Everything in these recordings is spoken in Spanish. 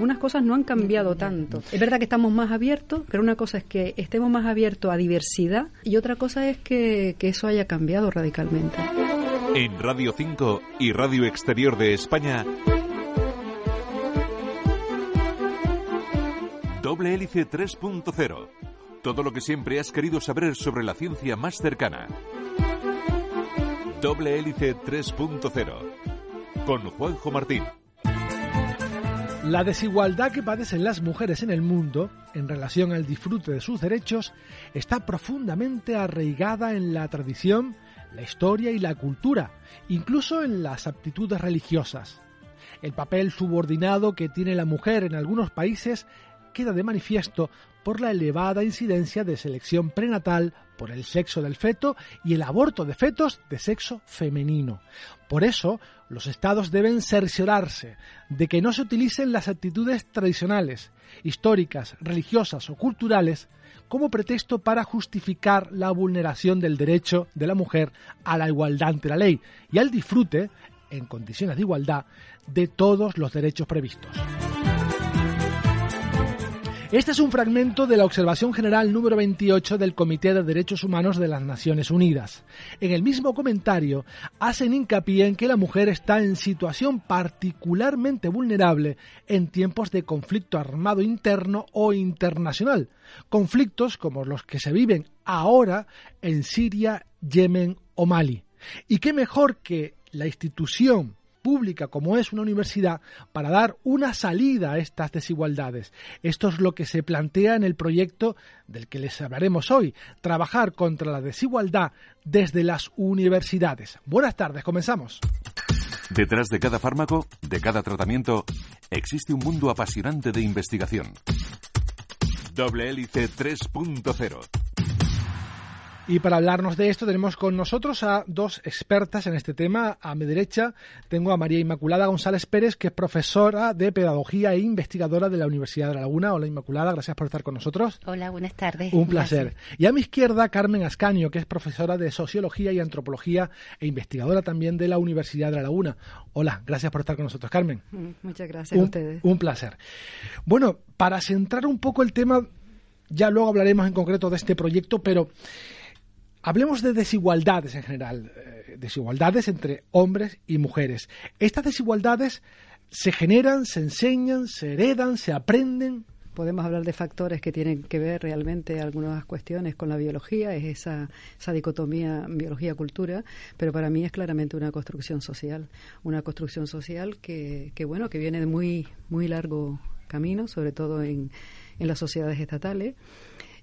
algunas cosas no han cambiado tanto. Es verdad que estamos más abiertos, pero una cosa es que estemos más abiertos a diversidad y otra cosa es que, eso haya cambiado radicalmente. En Radio 5 y Radio Exterior de España, Doble Hélice 3.0. Todo lo que siempre has querido saber sobre la ciencia más cercana. Doble Hélice 3.0. Con Juanjo Martín. La desigualdad que padecen las mujeres en el mundo en relación al disfrute de sus derechos está profundamente arraigada en la tradición, la historia y la cultura, incluso en las aptitudes religiosas. El papel subordinado que tiene la mujer en algunos países queda de manifiesto por la elevada incidencia de selección prenatal por el sexo del feto y el aborto de fetos de sexo femenino. Por eso, los estados deben cerciorarse de que no se utilicen las actitudes tradicionales, históricas, religiosas o culturales como pretexto para justificar la vulneración del derecho de la mujer a la igualdad ante la ley y al disfrute, en condiciones de igualdad, de todos los derechos previstos. Este es un fragmento de la Observación General número 28 del Comité de Derechos Humanos de las Naciones Unidas. En el mismo comentario hacen hincapié en que la mujer está en situación particularmente vulnerable en tiempos de conflicto armado interno o internacional, conflictos como los que se viven ahora en Siria, Yemen o Mali. Y qué mejor que la institución pública como es una universidad para dar una salida a estas desigualdades. Esto es lo que se plantea en el proyecto del que les hablaremos hoy, trabajar contra la desigualdad desde las universidades. Buenas tardes, comenzamos. Detrás de cada fármaco, de cada tratamiento, existe un mundo apasionante de investigación. Doble hélice 3.0 y para hablarnos de esto tenemos con nosotros a dos expertas en este tema. A mi derecha tengo a María Inmaculada González Pérez, que es profesora de Pedagogía e investigadora de la Universidad de La Laguna. Hola Inmaculada, gracias por estar con nosotros. Hola, buenas tardes. Un placer. Y a mi izquierda Carmen Ascanio, que es profesora de Sociología y Antropología e investigadora también de la Universidad de La Laguna. Hola, gracias por estar con nosotros, Carmen. Mm, muchas gracias a ustedes. Un placer. Bueno, para centrar un poco el tema, ya luego hablaremos en concreto de este proyecto, pero Hablemos de desigualdades en general, eh, desigualdades entre hombres y mujeres. Estas desigualdades se generan, se enseñan, se heredan, se aprenden. Podemos hablar de factores que tienen que ver realmente algunas cuestiones con la biología, es esa, esa dicotomía biología-cultura, pero para mí es claramente una construcción social, una construcción social que, que bueno, que viene de muy, muy largo camino, sobre todo en, en las sociedades estatales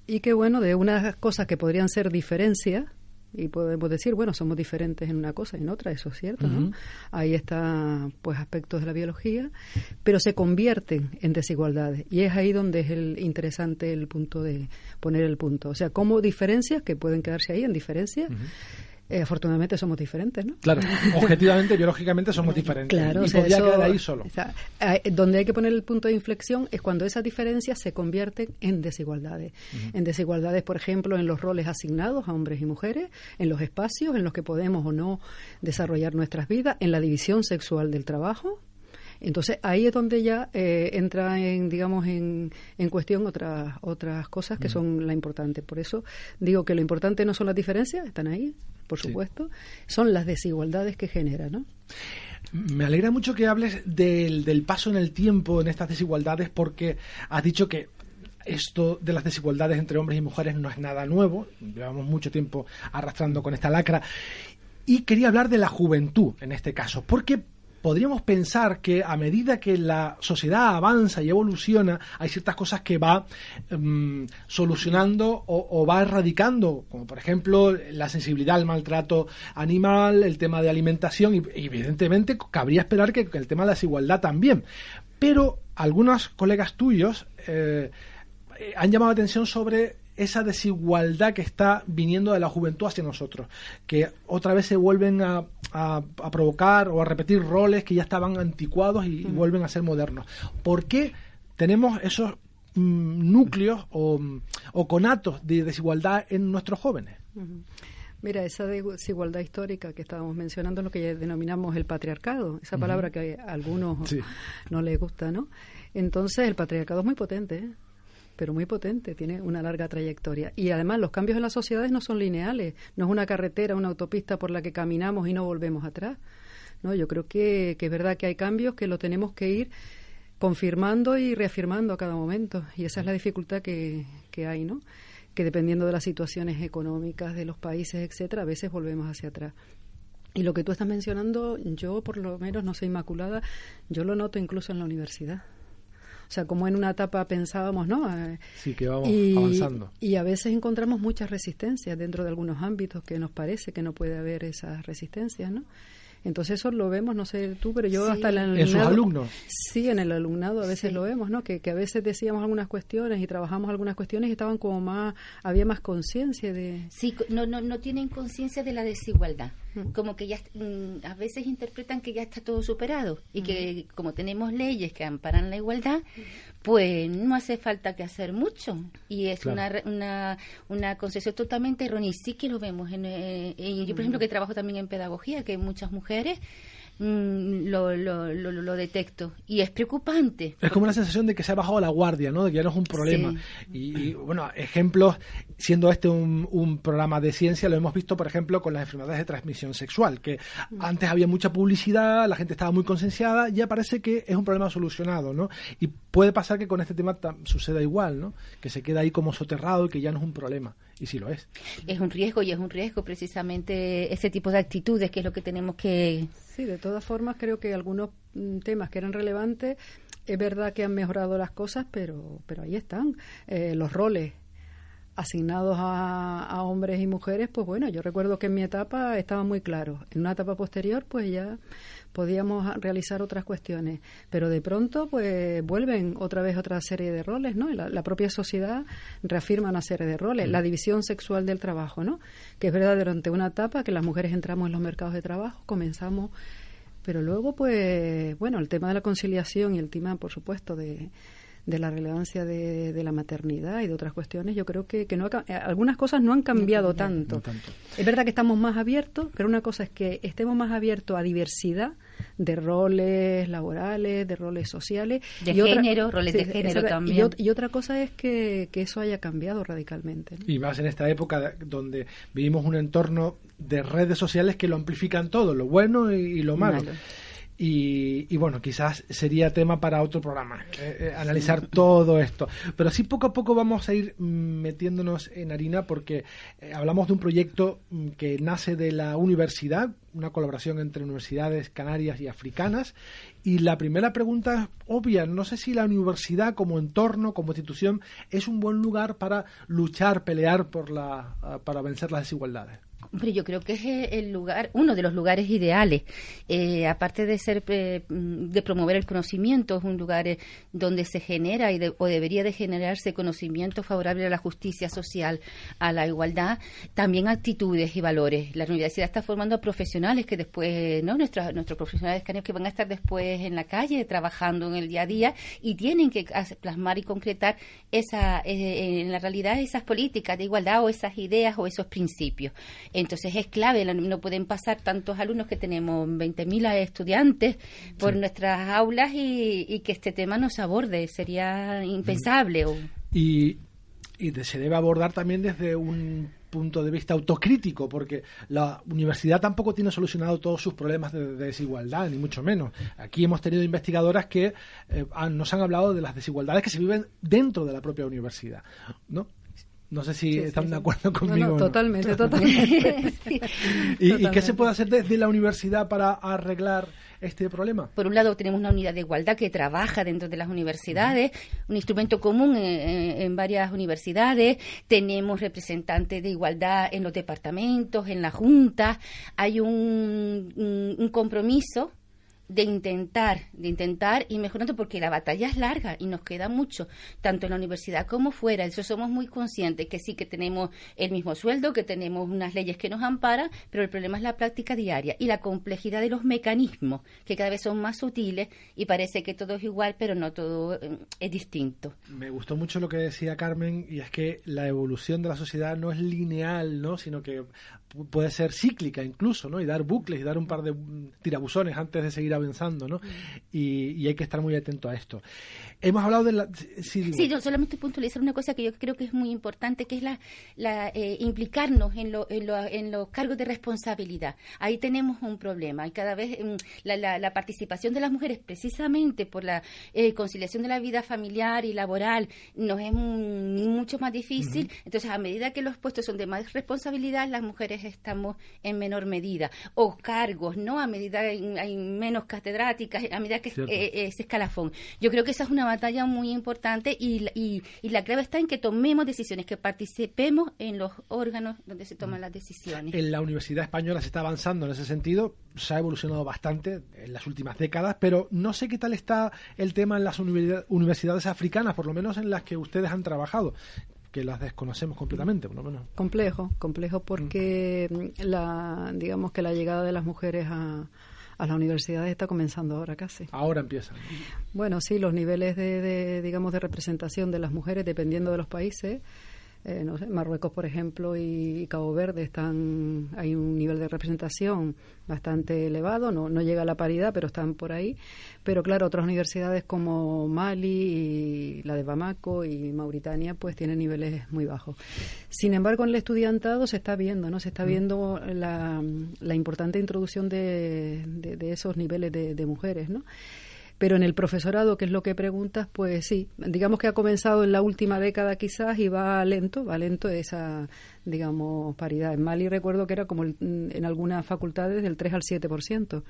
y que bueno, de unas cosas que podrían ser diferencias, y podemos decir, bueno, somos diferentes en una cosa y en otra, eso es cierto, ¿no? Ahí está, pues, aspectos de la biología, pero se convierten en desigualdades. Y es ahí donde es el interesante el punto de poner el punto. O sea, como diferencias que pueden quedarse ahí en diferencias, eh, afortunadamente somos diferentes, ¿no? Claro, objetivamente, biológicamente somos diferentes. Claro, y podría quedar ahí solo. donde hay que poner el punto de inflexión es cuando esas diferencias se convierten en desigualdades. En desigualdades, por ejemplo, en los roles asignados a hombres y mujeres, en los espacios en los que podemos o no desarrollar nuestras vidas, en la división sexual del trabajo, entonces ahí es donde ya eh, entra en, digamos, en, en cuestión otras otras cosas que son la importante. Por eso digo que lo importante no son las diferencias, están ahí, por supuesto, son las desigualdades que genera, ¿no? Me alegra mucho que hables del, del paso en el tiempo en estas desigualdades porque has dicho que esto de las desigualdades entre hombres y mujeres no es nada nuevo, llevamos mucho tiempo arrastrando con esta lacra. Y quería hablar de la juventud en este caso, porque podríamos pensar que a medida que la sociedad avanza y evoluciona, hay ciertas cosas que va em, solucionando o, va erradicando, como por ejemplo la sensibilidad al maltrato animal, el tema de alimentación, y, evidentemente cabría esperar que, el tema de la desigualdad también. Pero algunos colegas tuyos eh, han llamado la atención sobre esa desigualdad que está viniendo de la juventud hacia nosotros, que otra vez se vuelven a, provocar o a repetir roles que ya estaban anticuados y, vuelven a ser modernos. ¿Por qué tenemos esos mm, núcleos o, conatos de desigualdad en nuestros jóvenes? Mira, esa desigualdad histórica que estábamos mencionando es lo que denominamos el patriarcado, esa palabra que a algunos no les gusta, ¿no? Entonces, el patriarcado es muy potente, ¿eh? Pero muy potente, tiene una larga trayectoria. Y además los cambios en las sociedades no son lineales, no es una carretera, una autopista por la que caminamos y no volvemos atrás. ¿no? Yo creo que, que es verdad que hay cambios que lo tenemos que ir confirmando y reafirmando a cada momento. Y esa es la dificultad que, que hay, ¿no? Que dependiendo de las situaciones económicas de los países, etcétera, a veces volvemos hacia atrás. Y lo que tú estás mencionando, yo por lo menos no soy inmaculada, yo lo noto incluso en la universidad. O sea, como en una etapa pensábamos, ¿no? Eh, sí, que vamos avanzando. Y a veces encontramos muchas resistencias dentro de algunos ámbitos que nos parece que no puede haber esas resistencias, ¿no? Entonces eso lo vemos, no sé tú, pero yo hasta el alumnado... ¿En sus alumnos? Sí, en el alumnado a veces lo vemos, ¿no? Que, que, a veces decíamos algunas cuestiones y trabajamos algunas cuestiones y estaban como más... Había más conciencia de... Sí, no, no, no tienen conciencia de la desigualdad. Como que ya mm, a veces interpretan que ya está todo superado y que como tenemos leyes que amparan la igualdad, pues no hace falta que hacer mucho. Y es una, una, una concepción totalmente errónea. Y sí que lo vemos. En, eh, yo, por ejemplo, que trabajo también en pedagogía, que muchas mujeres Mm, lo, lo, lo, detecto. Y es preocupante. Es como una sensación de que se ha bajado la guardia, ¿no? De que ya no es un problema. Y, bueno, ejemplos, siendo este un, un, programa de ciencia, lo hemos visto, por ejemplo, con las enfermedades de transmisión sexual, que mm. antes había mucha publicidad, la gente estaba muy concienciada, ya parece que es un problema solucionado, ¿no? Y puede pasar que con este tema suceda igual, ¿no? Que se queda ahí como soterrado y que ya no es un problema. Y sí lo es. Es un riesgo y es un riesgo precisamente ese tipo de actitudes que es lo que tenemos que... Sí, de todas formas creo que algunos mm, temas que eran relevantes, es verdad que han mejorado las cosas, pero, pero ahí están. Eh, los roles asignados a, a, hombres y mujeres, pues bueno, yo recuerdo que en mi etapa estaba muy claro. En una etapa posterior, pues ya podíamos realizar otras cuestiones, pero de pronto pues vuelven otra vez otra serie de roles, ¿no? La, propia sociedad reafirma una serie de roles, la división sexual del trabajo, ¿no? Que es verdad durante una etapa que las mujeres entramos en los mercados de trabajo, comenzamos pero luego pues bueno, el tema de la conciliación y el tema por supuesto de de la relevancia de, de, la maternidad y de otras cuestiones, yo creo que, que no eh, algunas cosas no han cambiado tanto. Es verdad que estamos más abiertos, pero una cosa es que estemos más abiertos a diversidad de roles laborales, de roles sociales. De género, roles de género también. Y, otra cosa es que, que eso haya cambiado radicalmente. Y más en esta época donde vivimos un entorno de redes sociales que lo amplifican todo, lo bueno y, lo malo. Y, bueno, quizás sería tema para otro programa, eh, eh, analizar todo esto. Pero sí poco a poco vamos a ir mm, metiéndonos en harina porque eh, hablamos de un proyecto mm, que nace de la universidad, una colaboración entre universidades canarias y africanas. Y la primera pregunta es obvia, no sé si la universidad como entorno, como institución, es un buen lugar para luchar, pelear por la, para vencer las desigualdades. Hombre, yo creo que es el lugar, uno de los lugares ideales. Eh, aparte de ser, eh, de promover el conocimiento, es un lugar eh, donde se genera y o debería de generarse conocimiento favorable a la justicia social, a la igualdad, también actitudes y valores. La universidad está formando a profesionales que después, ¿no? Nuestros, nuestros profesionales que van a estar después en la calle trabajando en el día a día y tienen que plasmar y concretar esa, en la realidad esas políticas de igualdad o esas ideas o esos principios. Entonces es clave, no pueden pasar tantos alumnos que tenemos 20.000 estudiantes por nuestras aulas y, que este tema no se aborde, sería impensable. Y, se debe abordar también desde un punto de vista autocrítico, porque la universidad tampoco tiene solucionado todos sus problemas de, desigualdad, ni mucho menos. Aquí hemos tenido investigadoras que eh, nos han hablado de las desigualdades que se viven dentro de la propia universidad, ¿no? No sé si están de acuerdo conmigo. No, totalmente, totalmente. ¿Y, qué se puede hacer desde la universidad para arreglar este problema? Por un lado, tenemos una unidad de igualdad que trabaja dentro de las universidades, un instrumento común en, varias universidades. Tenemos representantes de igualdad en los departamentos, en la junta. Hay un compromiso de intentar, de intentar y mejorando porque la batalla es larga y nos queda mucho, tanto en la universidad como fuera. Eso somos muy conscientes que sí que tenemos el mismo sueldo, que tenemos unas leyes que nos amparan, pero el problema es la práctica diaria y la complejidad de los mecanismos, que cada vez son más sutiles y parece que todo es igual, pero no todo eh, es distinto. Me gustó mucho lo que decía Carmen y es que la evolución de la sociedad no es lineal, ¿no? sino que puede ser cíclica incluso, ¿no? Y dar bucles y dar un par de mm, tirabuzones antes de seguir avanzando, ¿no? Y, hay que estar muy atento a esto. Hemos hablado de la... Sí, yo solamente puntualizar una cosa que yo creo que es muy importante, que es la, la eh, implicarnos en, lo, en, lo, en, los cargos de responsabilidad. Ahí tenemos un problema y cada vez mm, la, la, participación de las mujeres precisamente por la eh, conciliación de la vida familiar y laboral nos es mucho más difícil. Entonces, a medida que los puestos son de más responsabilidad, las mujeres estamos en menor medida. O cargos, ¿no? A medida que hay menos catedráticas, a medida que eh, es escalafón. Yo creo que esa es una batalla muy importante y, y, la clave está en que tomemos decisiones, que participemos en los órganos donde se toman mm. las decisiones. En la Universidad Española se está avanzando en ese sentido, se ha evolucionado bastante en las últimas décadas, pero no sé qué tal está el tema en las universidades africanas, por lo menos en las que ustedes han trabajado que las desconocemos completamente, por lo menos. Complejo, complejo porque mm. la, digamos que la llegada de las mujeres a, a las universidades está comenzando ahora casi. Ahora empieza. Bueno, sí, los niveles de, de, digamos, de representación de las mujeres, dependiendo de los países, eh, no sé, Marruecos, por ejemplo, y, Cabo Verde están, hay un nivel de representación bastante elevado, no, no llega a la paridad, pero están por ahí. Pero claro, otras universidades como Mali y la de Bamako y Mauritania, pues tienen niveles muy bajos. Sin embargo, en el estudiantado se está viendo, ¿no? Se está mm. viendo la, la importante introducción de, de, esos niveles de, de mujeres, ¿no? Pero en el profesorado, que es lo que preguntas, pues sí, digamos que ha comenzado en la última década quizás y va lento, va lento esa, digamos, paridad. En Mali recuerdo que era como en algunas facultades del 3 al 7%.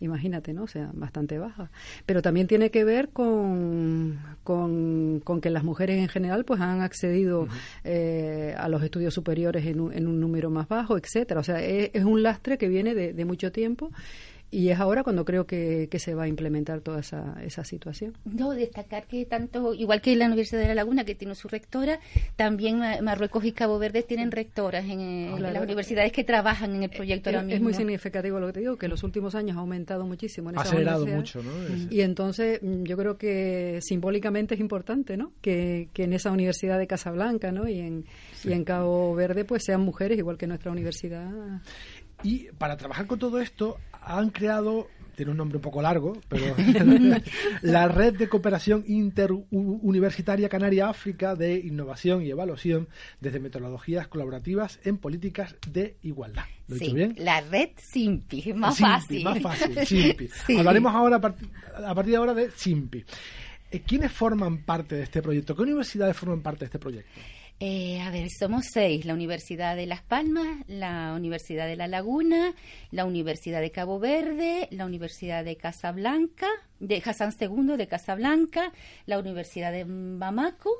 Imagínate, ¿no? O sea, bastante baja. Pero también tiene que ver con, con, que las mujeres en general pues han accedido eh, a los estudios superiores en un, en un número más bajo, etcétera. O sea, es, un lastre que viene de, de mucho tiempo y es ahora cuando creo que, se va a implementar toda esa, esa situación. No, destacar que tanto, igual que la Universidad de La Laguna, que tiene su rectora, también Marruecos y Cabo Verde tienen rectoras en, eh, las universidades que trabajan en el proyecto es, ahora mismo. Es muy significativo lo que te digo, que en los últimos años ha aumentado muchísimo. En ha acelerado mucho, ¿no? Y entonces mm, yo creo que simbólicamente es importante, ¿no? Que, que en esa universidad de Casablanca, ¿no? Y en, y en Cabo Verde, pues sean mujeres, igual que nuestra universidad. Y para trabajar con todo esto han creado tiene un nombre un poco largo, pero la Red de Cooperación Interuniversitaria Canaria-África de Innovación y Evaluación desde metodologías colaborativas en políticas de igualdad. ¿Lo he dicho bien? La red SIMPI, más fácil. Más fácil, SIMPI. Hablaremos ahora, a partir de ahora, de SIMPI. Eh, ¿Quiénes forman parte de este proyecto? ¿Qué universidades forman parte de este proyecto? Eh, a ver, somos seis. La Universidad de Las Palmas, la Universidad de La Laguna, la Universidad de Cabo Verde, la Universidad de Casablanca, de Hassan II de Casablanca, la Universidad de Bamako,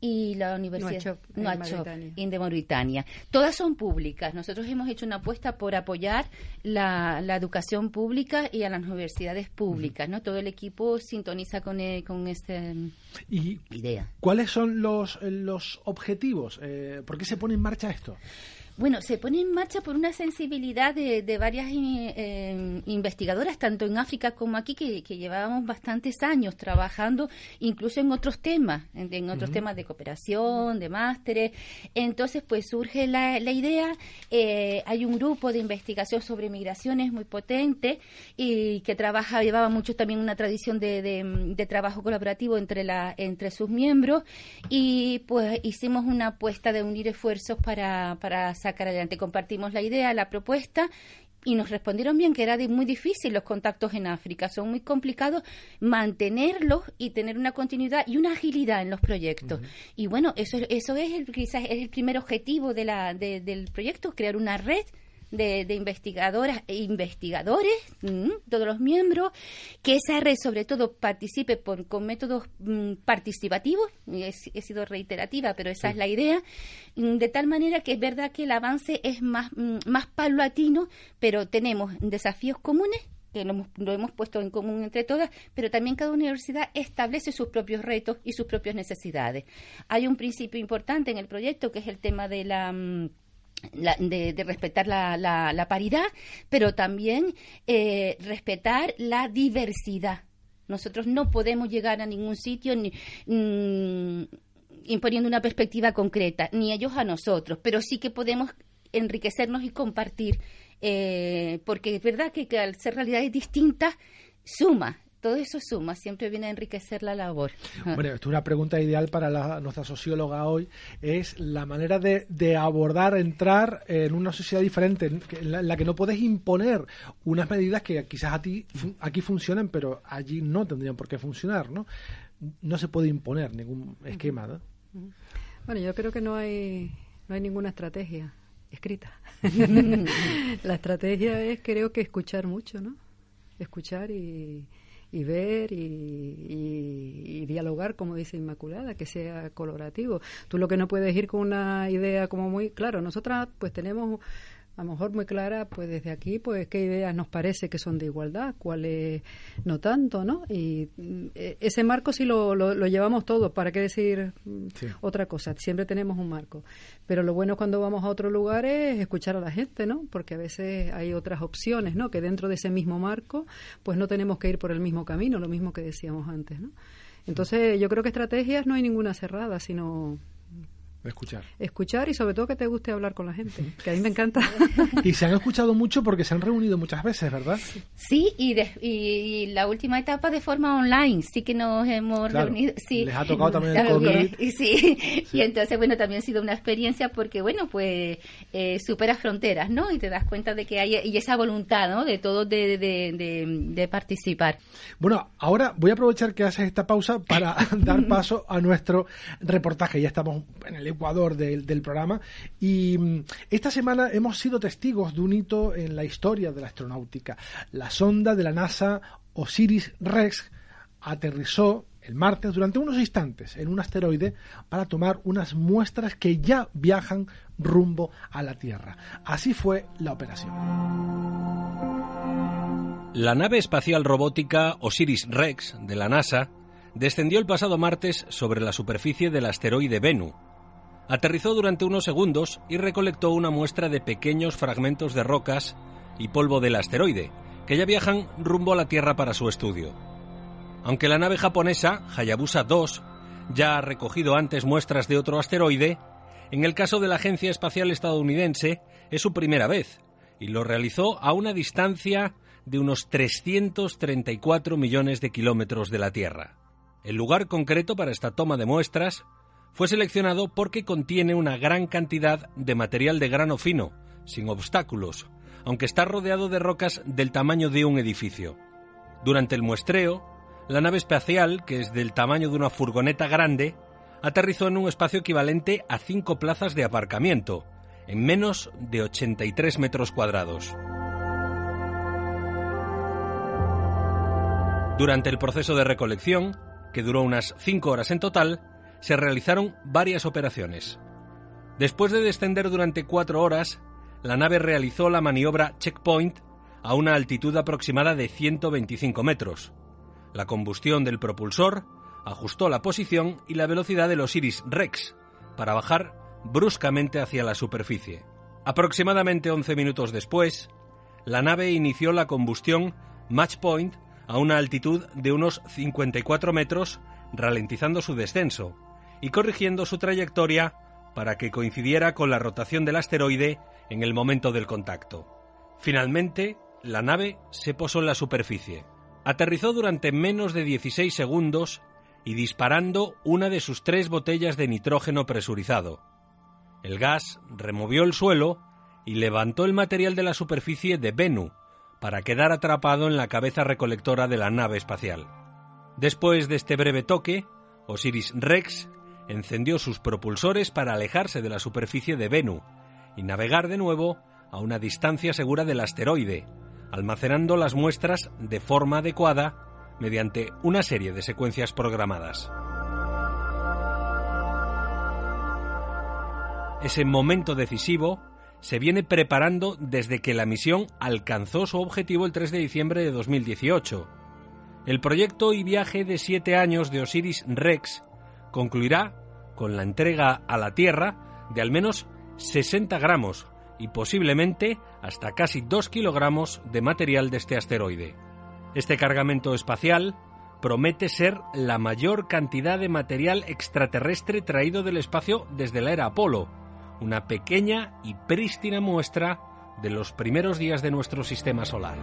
y la Universidad Nuachop, en de Mauritania. Todas son públicas. Nosotros hemos hecho una apuesta por apoyar la, educación pública y a las universidades públicas. ¿no? Todo el equipo sintoniza con, eh, con esta idea. ¿Cuáles son los, los objetivos? Eh, ¿Por qué se pone en marcha esto? Bueno, se pone en marcha por una sensibilidad de, varias eh, investigadoras, tanto en África como aquí, que, llevábamos bastantes años trabajando, incluso en otros temas, en, otros temas de cooperación, de másteres. Entonces, pues surge la, idea, eh, hay un grupo de investigación sobre migraciones muy potente y que trabaja, llevaba mucho también una tradición de, de, trabajo colaborativo entre, la, entre sus miembros y pues hicimos una apuesta de unir esfuerzos para, para sacar adelante. Compartimos la idea, la propuesta y nos respondieron bien que era muy difícil los contactos en África, son muy complicados mantenerlos y tener una continuidad y una agilidad en los proyectos. Y bueno, eso, eso es el, quizás es el primer objetivo de la, del proyecto, crear una red de, investigadoras e investigadores, todos los miembros, que esa red sobre todo participe por, con métodos mm, participativos, he, he, sido reiterativa, pero esa es la idea, mm, de tal manera que es verdad que el avance es más, mm, más paulatino, pero tenemos desafíos comunes que lo hemos, lo hemos, puesto en común entre todas, pero también cada universidad establece sus propios retos y sus propias necesidades. Hay un principio importante en el proyecto que es el tema de la de, respetar la, la, paridad, pero también eh, respetar la diversidad. Nosotros no podemos llegar a ningún sitio ni, mm, imponiendo una perspectiva concreta, ni ellos a nosotros, pero sí que podemos enriquecernos y compartir, eh, porque es verdad que, que al ser realidades distintas, suma, todo eso suma, siempre viene a enriquecer la labor. Bueno, esto es una pregunta ideal para nuestra socióloga hoy, es la manera de, abordar, entrar en una sociedad diferente, en la, que no puedes imponer unas medidas que quizás a ti aquí funcionen, pero allí no tendrían por qué funcionar, ¿no? No se puede imponer ningún esquema, ¿no? Bueno, yo creo que no hay, no hay ninguna estrategia escrita. la estrategia es, creo que escuchar mucho, ¿no? Escuchar y y ver y, dialogar, como dice Inmaculada, que sea colorativo. Tú lo que no puedes ir con una idea como muy, claro, nosotras pues tenemos a lo mejor muy clara, pues desde aquí, pues qué ideas nos parece que son de igualdad, cuáles no tanto, ¿no? Y mm, e, ese marco sí lo, lo, llevamos todos, ¿para qué decir mm, otra cosa? Siempre tenemos un marco. Pero lo bueno cuando vamos a otros lugares es escuchar a la gente, ¿no? Porque a veces hay otras opciones, ¿no? Que dentro de ese mismo marco, pues no tenemos que ir por el mismo camino, lo mismo que decíamos antes, ¿no? Entonces, yo creo que estrategias no hay ninguna cerrada, sino Escuchar. Escuchar y sobre todo que te guste hablar con la gente, que a mí me encanta. y se han escuchado mucho porque se han reunido muchas veces, ¿verdad? Sí, y, y, la última etapa de forma online, sí que nos hemos reunido. Sí. Les ha tocado también el COVID. Y, sí, y entonces, bueno, también ha sido una experiencia porque, bueno, pues eh, superas fronteras, ¿no? Y te das cuenta de que hay y esa voluntad, ¿no? De todos de, de, de participar. Bueno, ahora voy a aprovechar que haces esta pausa para dar paso a nuestro reportaje. Ya estamos en el Ecuador del, programa. Y mm, esta semana hemos sido testigos de un hito en la historia de la astronáutica. La sonda de la NASA Osiris Rex aterrizó el martes durante unos instantes en un asteroide para tomar unas muestras que ya viajan rumbo a la Tierra. Así fue la operación. La nave espacial robótica Osiris Rex de la NASA descendió el pasado martes sobre la superficie del asteroide Bennu, aterrizó durante unos segundos y recolectó una muestra de pequeños fragmentos de rocas y polvo del asteroide, que ya viajan rumbo a la Tierra para su estudio. Aunque la nave japonesa, Hayabusa 2, ya ha recogido antes muestras de otro asteroide, en el caso de la Agencia Espacial Estadounidense es su primera vez, y lo realizó a una distancia de unos 334 millones de kilómetros de la Tierra. El lugar concreto para esta toma de muestras fue seleccionado porque contiene una gran cantidad de material de grano fino, sin obstáculos, aunque está rodeado de rocas del tamaño de un edificio. Durante el muestreo, la nave espacial, que es del tamaño de una furgoneta grande, aterrizó en un espacio equivalente a cinco plazas de aparcamiento, en menos de 83 metros cuadrados. Durante el proceso de recolección, que duró unas cinco horas en total, se realizaron varias operaciones. Después de descender durante cuatro horas, la nave realizó la maniobra Checkpoint a una altitud aproximada de 125 metros. La combustión del propulsor ajustó la posición y la velocidad del Osiris Rex para bajar bruscamente hacia la superficie. Aproximadamente 11 minutos después, la nave inició la combustión Match Point a una altitud de unos 54 metros, ralentizando su descenso, y corrigiendo su trayectoria para que coincidiera con la rotación del asteroide en el momento del contacto. Finalmente, la nave se posó en la superficie. Aterrizó durante menos de 16 segundos y disparando una de sus tres botellas de nitrógeno presurizado. El gas removió el suelo y levantó el material de la superficie de Bennu para quedar atrapado en la cabeza recolectora de la nave espacial. Después de este breve toque, Osiris Rex encendió sus propulsores para alejarse de la superficie de Bennu y navegar de nuevo a una distancia segura del asteroide, almacenando las muestras de forma adecuada mediante una serie de secuencias programadas. Ese momento decisivo se viene preparando desde que la misión alcanzó su objetivo el 3 de diciembre de 2018. El proyecto y viaje de siete años de Osiris Rex concluirá con la entrega a la Tierra de al menos 60 gramos y posiblemente hasta casi 2 kilogramos de material de este asteroide. Este cargamento espacial promete ser la mayor cantidad de material extraterrestre traído del espacio desde la era Apolo, una pequeña y prístina muestra de los primeros días de nuestro sistema solar.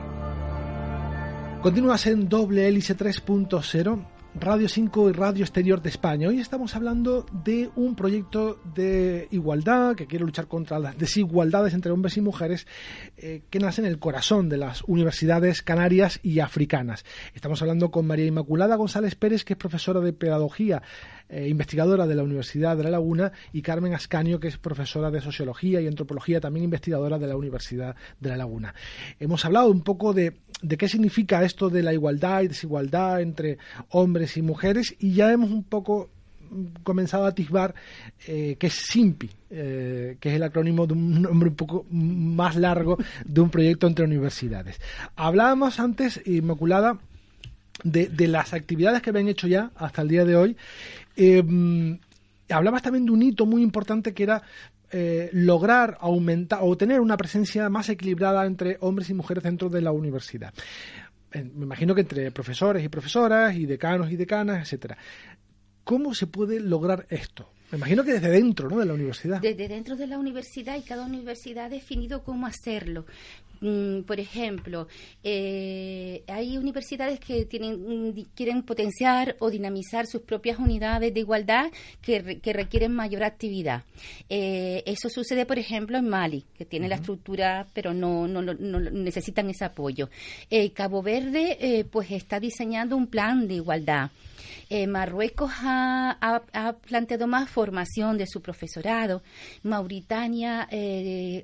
Continúas en doble hélice 3.0 Radio 5 y Radio Exterior de España. Hoy estamos hablando de un proyecto de igualdad que quiere luchar contra las desigualdades entre hombres y mujeres eh, que nace en el corazón de las universidades canarias y africanas. Estamos hablando con María Inmaculada González Pérez, que es profesora de Pedagogía, eh, investigadora de la Universidad de La Laguna, y Carmen Ascanio, que es profesora de Sociología y Antropología, también investigadora de la Universidad de La Laguna. Hemos hablado un poco de de qué significa esto de la igualdad y desigualdad entre hombres y mujeres y ya hemos un poco comenzado a atisbar eh, que es SIMPI, eh, que es el acrónimo de un nombre un poco más largo de un proyecto entre universidades. Hablábamos antes, Inmaculada, de, de las actividades que habían hecho ya hasta el día de hoy. Eh, hablabas también de un hito muy importante que era eh, lograr aumentar o tener una presencia más equilibrada entre hombres y mujeres dentro de la universidad. Me imagino que entre profesores y profesoras y decanos y decanas, etcétera. ¿Cómo se puede lograr esto? Me imagino que desde dentro ¿no? de la universidad. Desde dentro de la universidad y cada universidad ha definido cómo hacerlo. Mm, por ejemplo, eh, hay universidades que tienen, mm, quieren potenciar o dinamizar sus propias unidades de igualdad que, requieren mayor actividad. Eh, eso sucede, por ejemplo, en Mali, que tiene la estructura, pero no, no, no, necesitan ese apoyo. Eh, Cabo Verde, pues está diseñando un plan de igualdad. Marruecos ha, planteado más formación de su profesorado. Mauritania,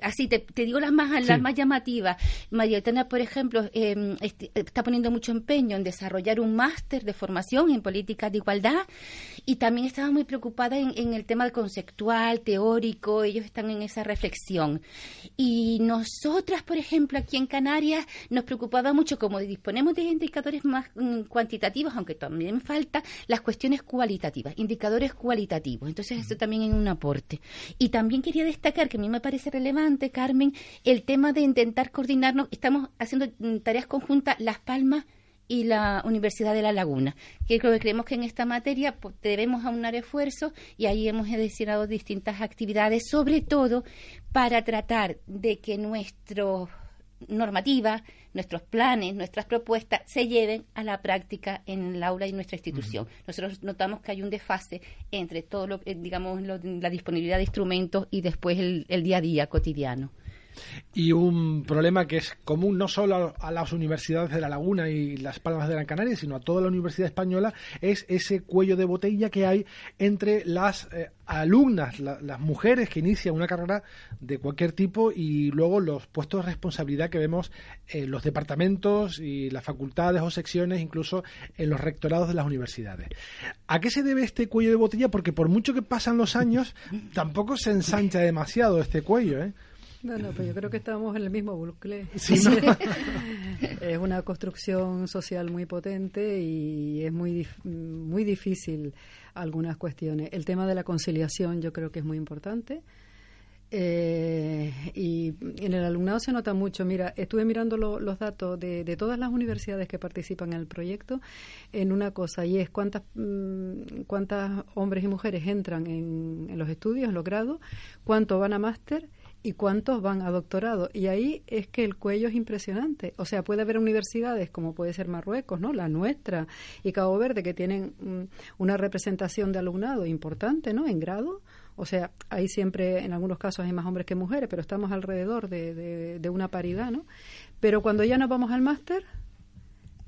así te, digo las más, las más llamativas María por ejemplo, em, está poniendo mucho empeño en desarrollar un máster de formación en políticas de igualdad y también estaba muy preocupada en, el tema conceptual, teórico, ellos están en esa reflexión. Y nosotras, por ejemplo, aquí en Canarias, nos preocupaba mucho, como disponemos de indicadores más mm, cuantitativos, aunque también falta, las cuestiones cualitativas, indicadores cualitativos. Entonces, eso también es un aporte. Y también quería destacar, que a mí me parece relevante, Carmen, el tema de intentar coordinarnos, estamos haciendo mm, tareas conjuntas, Las Palmas y la Universidad de La Laguna. Que creemos que en esta materia pues, debemos aunar esfuerzos y ahí hemos destinado distintas actividades, sobre todo para tratar de que nuestra normativa, nuestros planes, nuestras propuestas se lleven a la práctica en el aula y nuestra institución. Nosotros notamos que hay un desfase entre todo lo, digamos, la disponibilidad de instrumentos y después el día a día cotidiano. Y un problema que es común no solo a las universidades de La Laguna y Las Palmas de Gran Canaria, sino a toda la Universidad Española, es ese cuello de botella que hay entre las eh, alumnas, las mujeres que inician una carrera de cualquier tipo y luego los puestos de responsabilidad que vemos en los departamentos y las facultades o secciones, incluso en los rectorados de las universidades. ¿A qué se debe este cuello de botella? Porque por mucho que pasan los años, tampoco se ensancha demasiado este cuello, ¿eh? Bueno, pues yo creo que estamos en el mismo bucle. es una construcción social muy potente y es muy, muy difícil algunas cuestiones. El tema de la conciliación yo creo que es muy importante. Eh, y en el alumnado se nota mucho. Mira, estuve mirando los datos de, de, todas las universidades que participan en el proyecto en una cosa, y es cuántas, mm, cuántas hombres y mujeres entran en, en los estudios, en los grados, cuánto van a máster y cuántos van a doctorado. Y ahí es que el cuello es impresionante. O sea, puede haber universidades como puede ser Marruecos, ¿no? La nuestra y Cabo Verde que tienen mm, una representación de alumnado importante, ¿no? En grado. O sea, ahí siempre, en algunos casos hay más hombres que mujeres, pero estamos alrededor de, de, de una paridad, ¿no? Pero cuando ya nos vamos al máster,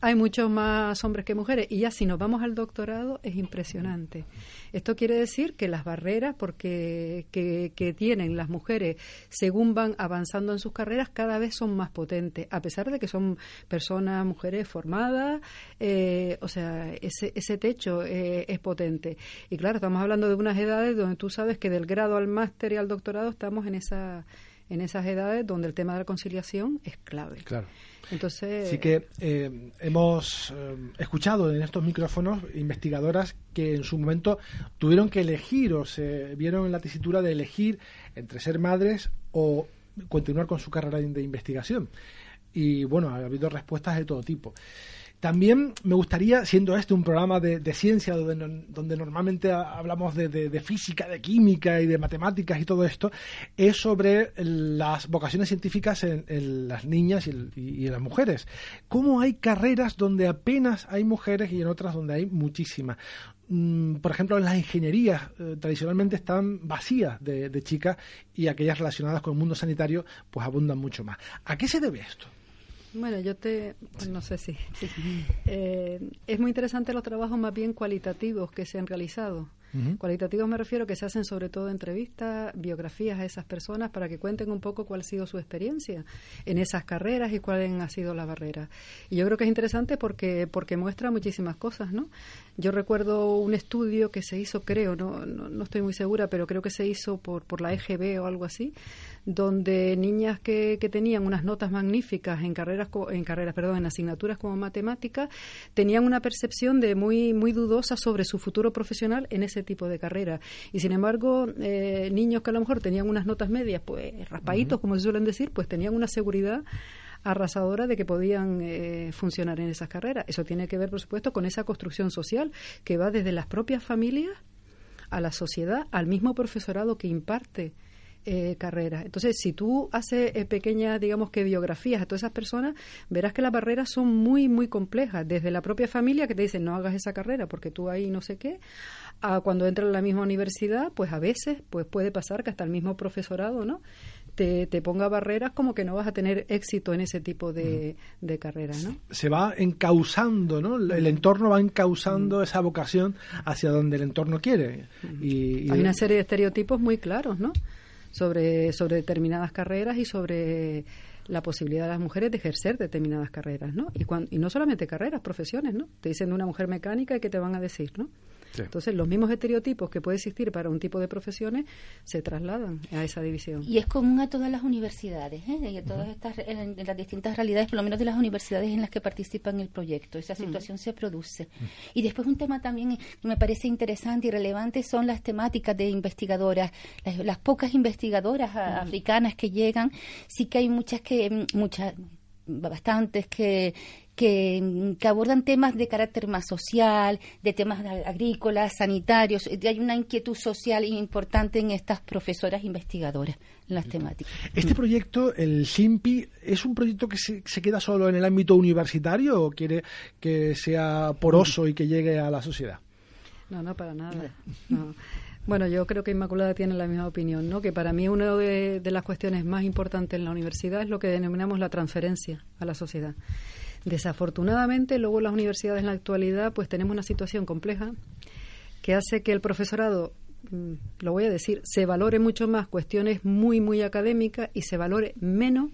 hay muchos más hombres que mujeres y ya si nos vamos al doctorado es impresionante. Esto quiere decir que las barreras porque que, tienen las mujeres según van avanzando en sus carreras cada vez son más potentes, a pesar de que son personas, mujeres formadas, eh, o sea, ese, ese techo eh, es potente. Y claro, estamos hablando de unas edades donde tú sabes que del grado al máster y al doctorado estamos en esa en esas edades donde el tema de la conciliación es clave. Claro. Entonces, sí que eh, hemos eh, escuchado en estos micrófonos investigadoras que en su momento tuvieron que elegir o se vieron en la tesitura de elegir entre ser madres o continuar con su carrera de investigación. Y bueno, ha habido respuestas de todo tipo. También me gustaría, siendo este un programa de, ciencia donde, normalmente hablamos de, física, de química y de matemáticas y todo esto, es sobre las vocaciones científicas en, las niñas y, en las mujeres. ¿Cómo hay carreras donde apenas hay mujeres y en otras donde hay muchísimas? Mm, por ejemplo, las ingenierías eh, tradicionalmente están vacías de chicas y aquellas relacionadas con el mundo sanitario pues abundan mucho más. ¿A qué se debe esto? Bueno, yo te, no sé si, eh, es muy interesante los trabajos más bien cualitativos que se han realizado. Cualitativos me refiero que se hacen sobre todo entrevistas, biografías a esas personas para que cuenten un poco cuál ha sido su experiencia en esas carreras y cuáles han sido las barreras. Y yo creo que es interesante porque porque muestra muchísimas cosas, ¿no? Yo recuerdo un estudio que se hizo, creo, no, no, no estoy muy segura, pero creo que se hizo por, por la EGB o algo así, donde niñas que, que tenían unas notas magníficas en carreras, en carreras, perdón, en asignaturas como matemáticas, tenían una percepción de muy, muy dudosa sobre su futuro profesional en ese tipo de carrera. Y sin embargo, eh, niños que a lo mejor tenían unas notas medias, pues raspaditos, como se suelen decir, pues tenían una seguridad arrasadora de que podían eh, funcionar en esas carreras. Eso tiene que ver, por supuesto, con esa construcción social que va desde las propias familias a la sociedad, al mismo profesorado que imparte eh, carreras. Entonces, si tú haces eh, pequeñas, digamos que biografías a todas esas personas, verás que las barreras son muy, muy complejas. Desde la propia familia que te dicen no hagas esa carrera porque tú ahí no sé qué, a cuando entras en la misma universidad, pues a veces pues puede pasar que hasta el mismo profesorado, ¿no? Te, te, ponga barreras como que no vas a tener éxito en ese tipo de, mm. de carreras, ¿no? Se va encausando, ¿no? El entorno va encausando mm. esa vocación hacia donde el entorno quiere. Y, Hay una serie de estereotipos muy claros, ¿no? Sobre, sobre determinadas carreras y sobre la posibilidad de las mujeres de ejercer determinadas carreras, ¿no? Y, y no solamente carreras, profesiones, ¿no? Te dicen una mujer mecánica y qué te van a decir, ¿no? Entonces, los mismos estereotipos que puede existir para un tipo de profesiones se trasladan a esa división. Y es común a todas las universidades, ¿eh? y a todas estas, en, las distintas realidades, por lo menos de las universidades en las que participa en el proyecto. Esa situación se produce. Y después un tema también que me parece interesante y relevante son las temáticas de investigadoras. Las, pocas investigadoras africanas que llegan, sí que hay muchas que, muchas bastantes que, que, abordan temas de carácter más social, de temas agrícolas, sanitarios. Hay una inquietud social importante en estas profesoras investigadoras en las temáticas. ¿Este proyecto, el SIMPI, es un proyecto que se, queda solo en el ámbito universitario o quiere que sea poroso y que llegue a la sociedad? No, no, para nada. Bueno, yo creo que Inmaculada tiene la misma opinión, ¿no? Que para mí una de, de las cuestiones más importantes en la universidad es lo que denominamos la transferencia a la sociedad. Desafortunadamente, luego las universidades en la actualidad pues tenemos una situación compleja que hace que el profesorado, mm, lo voy a decir, se valore mucho más cuestiones muy, muy académicas y se valore menos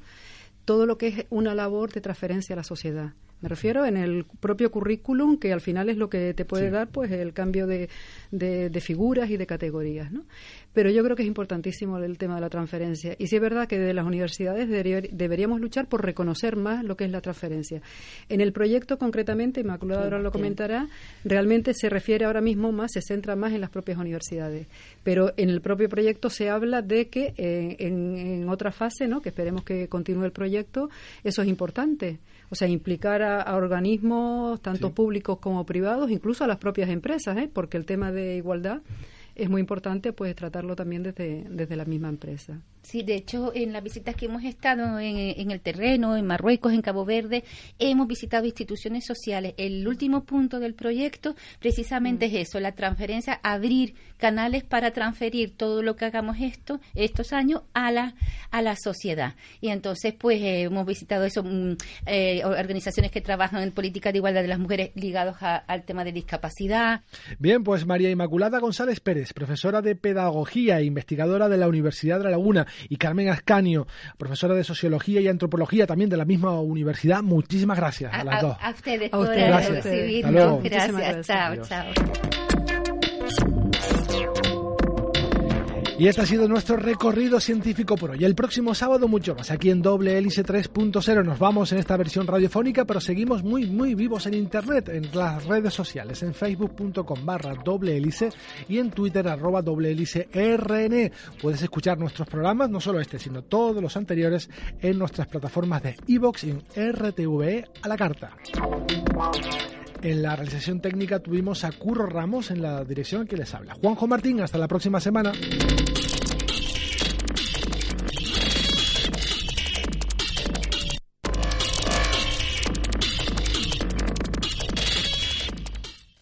todo lo que es una labor de transferencia a la sociedad. Me refiero en el propio currículum, que al final es lo que te puede dar pues el cambio de, de, figuras y de categorías. ¿no? Pero yo creo que es importantísimo el tema de la transferencia. Y sí es verdad que desde las universidades deberíamos luchar por reconocer más lo que es la transferencia. En el proyecto, concretamente, Inmaculada ahora lo comentará, realmente se refiere ahora mismo más, se centra más en las propias universidades. Pero en el propio proyecto se habla de que eh, en, otra fase, ¿no? que esperemos que continúe el proyecto, eso es importante o sea, implicar a, organismos tanto públicos como privados, incluso a las propias empresas, ¿eh? porque el tema de igualdad es muy importante pues tratarlo también desde, desde la misma empresa. Sí, de hecho, en las visitas que hemos estado en, el terreno, en Marruecos, en Cabo Verde, hemos visitado instituciones sociales. El último punto del proyecto precisamente mm. es eso, la transferencia, abrir canales para transferir todo lo que hagamos esto, estos años a la, a la sociedad. Y entonces, pues, eh, hemos visitado eso, mm, eh, organizaciones que trabajan en política de igualdad de las mujeres ligados al tema de discapacidad. Bien, pues María Inmaculada González Pérez, profesora de Pedagogía e investigadora de la Universidad de La Laguna y Carmen Ascanio, profesora de Sociología y Antropología también de la misma universidad. Muchísimas gracias a, las dos. A ustedes por recibirnos. Gracias. Chao, chao. Y este ha sido nuestro recorrido científico por hoy. El próximo sábado mucho más aquí en Doble Hélice 3.0. Nos vamos en esta versión radiofónica, pero seguimos muy, muy vivos en Internet, en las redes sociales, en facebook.com barra doble hélice y en Twitter arroba doble hélice RN. Puedes escuchar nuestros programas, no solo este, sino todos los anteriores en nuestras plataformas de iVoox y en RTVE a la carta. En la realización técnica tuvimos a Curro Ramos en la dirección que les habla. Juanjo Martín, hasta la próxima semana.